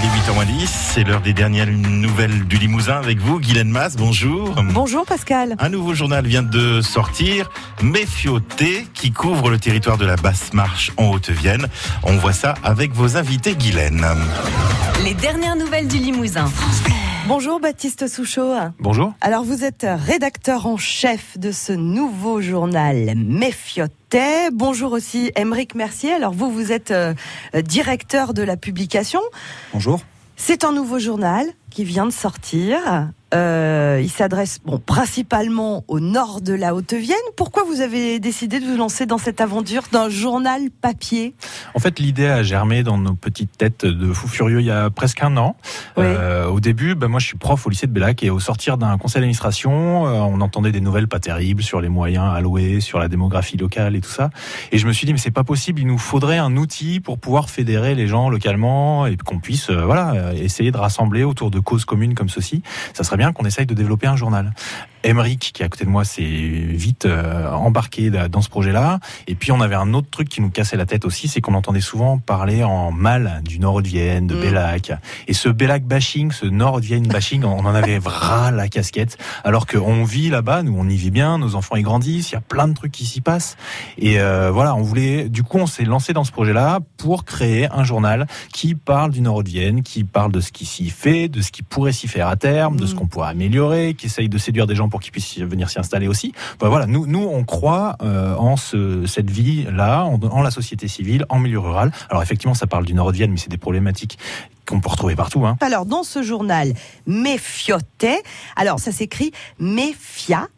il est 8h10, c'est l'heure des dernières nouvelles du Limousin avec vous, Guylaine Masse, bonjour. Bonjour Pascal. Un nouveau journal vient de sortir, Méfioté, qui couvre le territoire de la Basse Marche en Haute-Vienne. On voit ça avec vos invités, Guylaine. Les dernières nouvelles du Limousin. Bonjour Baptiste Souchot. Bonjour. Alors vous êtes rédacteur en chef de ce nouveau journal Méfiotet. Bonjour aussi Émeric Mercier. Alors vous, vous êtes euh, directeur de la publication. Bonjour. C'est un nouveau journal qui vient de sortir. Euh, il s'adresse bon, principalement au nord de la Haute-Vienne. Pourquoi vous avez décidé de vous lancer dans cette aventure d'un journal papier? En fait, l'idée a germé dans nos petites têtes de fous furieux il y a presque un an. Oui. Euh, au début, ben, moi je suis prof au lycée de Bellac et au sortir d'un conseil d'administration, euh, on entendait des nouvelles pas terribles sur les moyens alloués, sur la démographie locale et tout ça. Et je me suis dit, mais c'est pas possible, il nous faudrait un outil pour pouvoir fédérer les gens localement et qu'on puisse voilà, essayer de rassembler autour de causes communes comme ceci. Ça serait qu'on essaye de développer un journal. Emeric, qui est à côté de moi, s'est vite euh, embarqué da- dans ce projet-là. Et puis on avait un autre truc qui nous cassait la tête aussi, c'est qu'on entendait souvent parler en mal du Nord de Vienne, de Mm. Bellac. Et ce Bellac bashing, ce Nord de Vienne bashing, on en avait vra la casquette. Alors qu'on vit là-bas, nous on y vit bien, nos enfants y grandissent, il y a plein de trucs qui s'y passent. Et euh, voilà, on voulait, du coup, on s'est lancé dans ce projet-là pour créer un journal qui parle du Nord de Vienne, qui parle de ce qui s'y fait, de ce qui pourrait s'y faire à terme, de ce Mm. qu'on pourrait améliorer, qui essaye de séduire des gens pour qu'ils puissent venir s'y installer aussi. Ben voilà, nous, nous, on croit euh, en ce, cette vie-là, en, en la société civile, en milieu rural. Alors effectivement, ça parle du Nord de Vienne, mais c'est des problématiques qu'on peut retrouver partout. Hein. Alors, dans ce journal Méfiotet, alors ça s'écrit Méfiatet.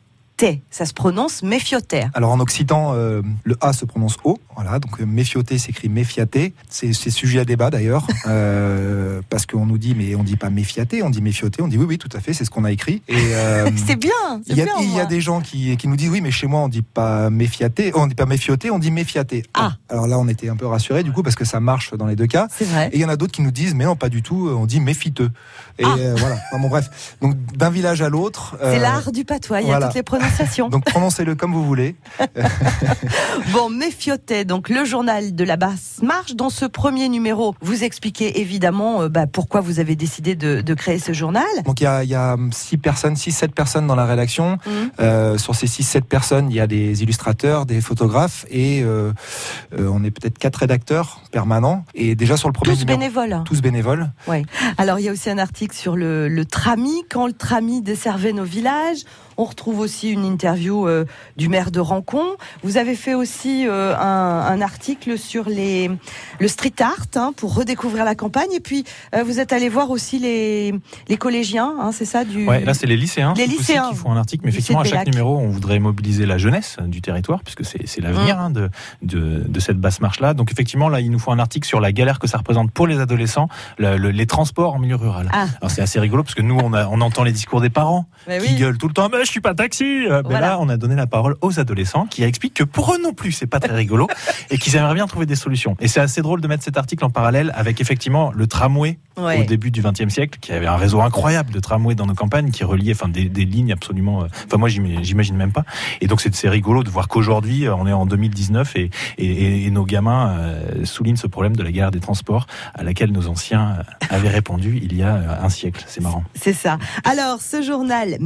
Ça se prononce Méfiotet. Alors en occitan, euh, le A se prononce O, voilà, donc euh, méfioté s'écrit méfiaté. C'est sujet à débat d'ailleurs, euh, parce qu'on nous dit, mais on dit pas méfiaté, on dit méfioté, on dit oui, oui, tout à fait, c'est ce qu'on a écrit. Euh, C'est bien, c'est il y, a, bien. il y a moi. des gens qui, qui nous disent oui, mais chez moi on dit pas méfiaté, on dit pas méfioté, on dit méfiaté. Ah. Alors là, on était un peu rassurés du coup parce que ça marche dans les deux cas. C'est vrai. Et il y en a d'autres qui nous disent mais non, pas du tout, on dit méfiteux. Et Ah. voilà. Enfin, bon, bref. Donc d'un village à l'autre. C'est l'art du patois, il y a voilà. toutes les prononciations. Donc prononcez-le comme vous voulez. Bon, Méfiotet, donc le journal de la basse marche. Dans ce premier numéro, vous expliquez évidemment euh, bah, pourquoi vous avez décidé de, de créer ce journal. Donc il y a, il y a six personnes, six, sept personnes dans la rédaction. Mhm. Euh, sur ces six, sept personnes, il y a des illustrateurs, des photographes et euh, on est peut-être quatre rédacteurs permanents. Et déjà sur le premier Tous numéro, bénévoles. hein. tous bénévoles. Alors il y a aussi un article sur le, le trami, quand le trami desservait nos villages. On retrouve aussi une interview euh, du maire de Rancon. Vous avez fait aussi euh, un, un article sur les, le street art hein, pour redécouvrir la campagne. Et puis euh, vous êtes allé voir aussi les, les collégiens, hein, c'est ça du... Ouais, là c'est les lycéens, Les lycéens. qui font un article. Mais effectivement, à chaque numéro, on voudrait mobiliser la jeunesse du territoire, puisque c'est l'avenir Mm. hein, de, de, de cette basse marche-là. Donc effectivement, là, il nous faut un article sur la galère que ça représente pour les adolescents, le- le- les transports en milieu rural. Ah. Alors c'est assez rigolo, parce que nous, on, a, on entend les discours des parents Mais qui oui. gueulent tout le temps, mais suis pas taxi. Euh, mais Voilà. là, on a donné la parole aux adolescents qui expliquent que pour eux non plus, c'est pas très rigolo et qu'ils aimeraient bien trouver des solutions. Et c'est assez drôle de mettre cet article en parallèle avec effectivement le tramway Ouais. au début du XXe siècle, qui avait un réseau incroyable de tramways dans nos campagnes, qui reliait, enfin, des, des lignes absolument. euh, Enfin, moi, j'im- j'imagine même pas. Et donc, c'est rigolo de voir qu'aujourd'hui, euh, on est en 2019 et, et, et nos gamins euh, soulignent ce problème de la guerre des transports à laquelle nos anciens avaient répondu il y a un siècle. C'est marrant. C'est ça. Alors, ce journal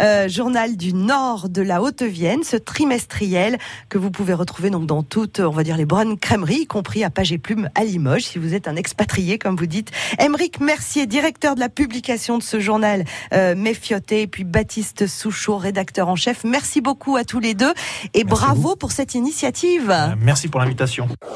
Euh, journal du nord de la Haute-Vienne, ce trimestriel que vous pouvez retrouver donc dans toutes, on va dire, les bonnes crèmeries, y compris à Page et Plume à Limoges, si vous êtes un expatrié, comme vous dites. Émeric Mercier, directeur de la publication de ce journal euh, Méfiotet, et puis Baptiste Souchot, rédacteur en chef. Merci beaucoup à tous les deux et Merci bravo pour cette initiative. Euh, merci pour l'invitation.